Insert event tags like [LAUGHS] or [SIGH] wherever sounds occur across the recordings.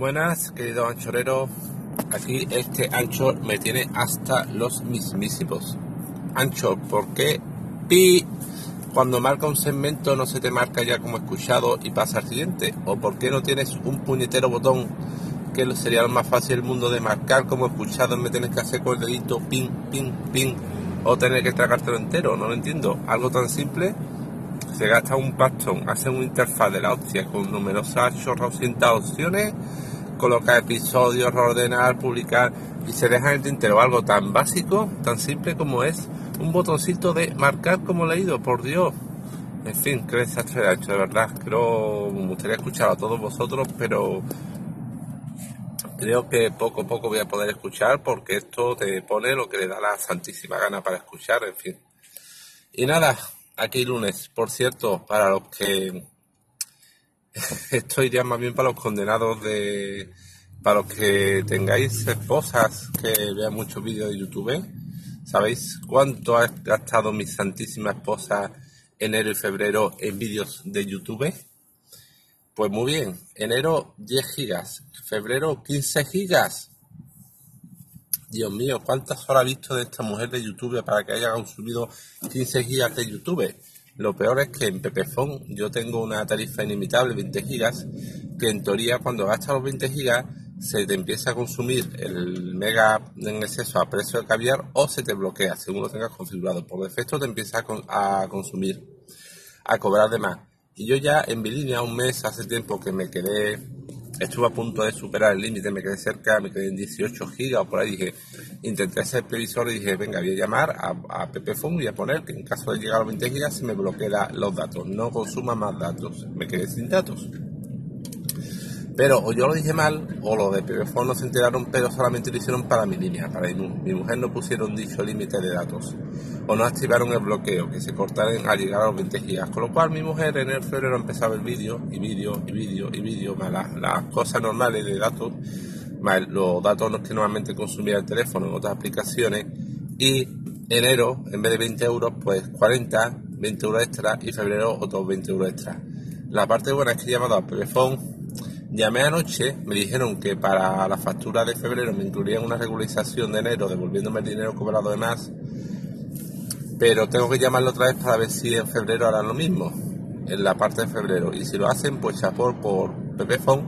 Buenas, querido anchorero. Aquí este ancho me tiene hasta los mismísimos. Ancho, ¿por qué pi cuando marca un segmento no se te marca ya como escuchado y pasa al siguiente? ¿O por qué no tienes un puñetero botón que sería lo más fácil del mundo de marcar como escuchado me tienes que hacer con el dedito ping, ping, ping o tener que tragártelo entero? No lo entiendo. Algo tan simple se gasta un pastón, hace una interfaz de la hostia con numerosas chorrocientas opciones, colocar episodios, ordenar, publicar y se deja en el tintero algo tan básico, tan simple como es un botoncito de marcar como leído, por Dios. En fin, qué desastre de hecho, de verdad. Creo, me gustaría escuchar a todos vosotros, pero creo que poco a poco voy a poder escuchar porque esto te pone lo que le da la santísima gana para escuchar, en fin. Y nada, aquí lunes. Por cierto, para los que [LAUGHS] esto iría más bien para los condenados de para los que tengáis esposas que vean muchos vídeos de YouTube. ¿Sabéis cuánto ha gastado mi santísima esposa enero y febrero en vídeos de YouTube? Pues muy bien, enero 10 gigas, febrero 15 gigas. Dios mío, ¿cuántas horas ha visto de esta mujer de YouTube para que haya consumido 15 gigas de YouTube? Lo peor es que en Pepefon yo tengo una tarifa inimitable, 20 gigas, que en teoría cuando gastas los 20 gigas se te empieza a consumir el mega en exceso a precio de caviar o se te bloquea según lo tengas configurado. Por defecto te empieza a, consumir, a cobrar de más. Y yo ya en mi línea un mes hace tiempo que me quedé estuve a punto de superar el límite, me quedé cerca, me quedé en 18 gigas o por ahí, dije, intenté hacer previsor y dije, venga, voy a llamar a, a Pepefon y a poner que en caso de llegar a los 20 gigas se me bloquea los datos, no consuma más datos, me quedé sin datos. Pero o yo lo dije mal, o los de Pepefon no se enteraron, pero solamente lo hicieron para mi línea, para mi, mujer no pusieron dicho límite de datos, o no activaron el bloqueo, que se cortaran al llegar a los 20 gigas, con lo cual mi mujer en el febrero empezaba el vídeo, y vídeo, y vídeo, y vídeo, más las, cosas normales de datos, más los datos que normalmente consumía el teléfono en otras aplicaciones, y enero, en vez de 20 euros, pues 40, 20 euros extra, y febrero otros 20 euros extra. La parte buena es que he llamado a Pepefon Llamé anoche, me dijeron que para la factura de febrero me incluirían una regularización de enero devolviéndome el dinero cobrado de más, pero tengo que llamarlo otra vez para ver si en febrero harán lo mismo, en la parte de febrero. Y si lo hacen, pues chapor por Pepefon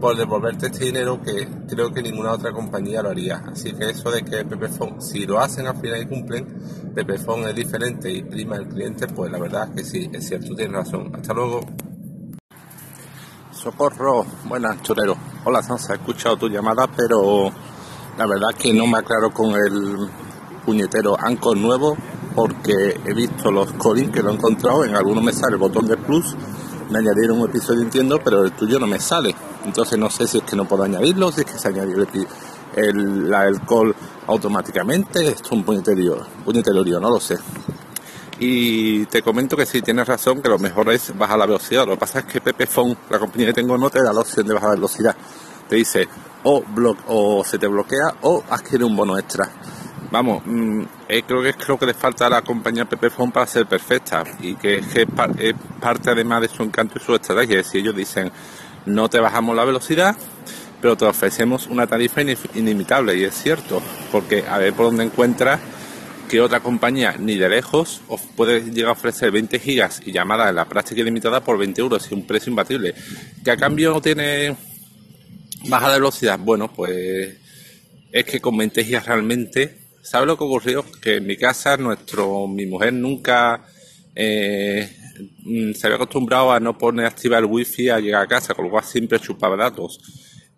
por devolverte este dinero que creo que ninguna otra compañía lo haría. Así que eso de que Pepefon, si lo hacen al final y cumplen, Pepefon es diferente y prima el cliente, pues la verdad es que sí, es cierto, tienes razón. Hasta luego. Socorro, buenas, chorero. Hola, Sansa, he escuchado tu llamada, pero la verdad es que no me aclaro con el puñetero Anchor nuevo porque he visto los codings que lo he encontrado, en algunos me sale el botón de plus, me añadieron un episodio entiendo, pero el tuyo no me sale. Entonces no sé si es que no puedo añadirlo, si es que se añadió el, el, el call automáticamente, esto es un puñetero, puñetero no lo sé. Y te comento que sí, tienes razón, que lo mejor es bajar la velocidad. Lo que pasa es que Phone, la compañía que tengo, no te da la opción de bajar la velocidad. Te dice o, o se te bloquea o adquiere un bono extra. Vamos, mm, eh, creo que es lo que le falta a la compañía Phone para ser perfecta y que es parte además de su encanto y su estrategia. Si ellos dicen no te bajamos la velocidad, pero te ofrecemos una tarifa inimitable y es cierto, porque a ver por dónde encuentras que otra compañía ni de lejos os puede llegar a ofrecer 20 gigas y llamadas en la práctica ilimitada por 20 euros y un precio imbatible. Que a cambio no tiene baja velocidad. Bueno, pues es que con 20 gigas realmente, ¿sabes lo que ocurrió? Que en mi casa nuestro, mi mujer nunca eh, se había acostumbrado a no poner activa el wifi a llegar a casa, con lo cual siempre chupaba datos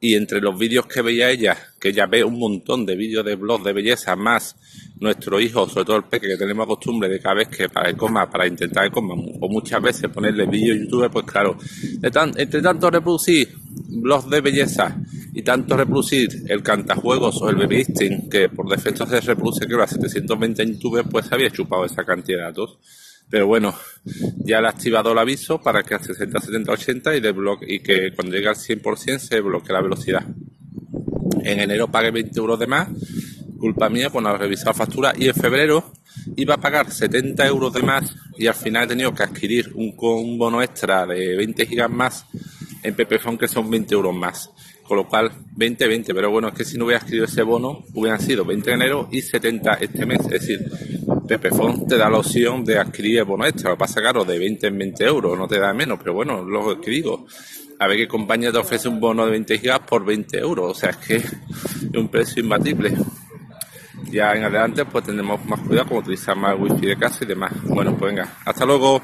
y entre los vídeos que veía ella, que ella ve un montón de vídeos de blogs de belleza, más nuestro hijo, sobre todo el peque, que tenemos costumbre de cada vez que para el coma, para intentar el coma, o muchas veces ponerle vídeos YouTube, pues claro, entre tanto reproducir blogs de belleza y tanto reproducir el cantajuegos o el baby que por defecto se reproduce creo a 720 en YouTube, pues había chupado esa cantidad de datos. Pero bueno, ya le ha activado el aviso para que a 60, 70, 80 y, y que cuando llegue al 100% se bloquee la velocidad. En enero pagué 20 euros de más, culpa mía por no haber revisado factura. Y en febrero iba a pagar 70 euros de más y al final he tenido que adquirir un, un bono extra de 20 gigas más en Pepefon que son 20 euros más. Con lo cual, 20, 20. Pero bueno, es que si no hubiera escrito ese bono, hubieran sido 20 de enero y 70 este mes. Es decir, Pepefon te da la opción de adquirir el bono extra. Lo pasa caro de 20 en 20 euros, no te da menos. Pero bueno, lo digo, a ver qué compañía te ofrece un bono de 20 gigas por 20 euros. O sea, es que es un precio imbatible. Ya en adelante pues tendremos más cuidado como utilizar más wifi de casa y demás. Bueno, pues venga, hasta luego.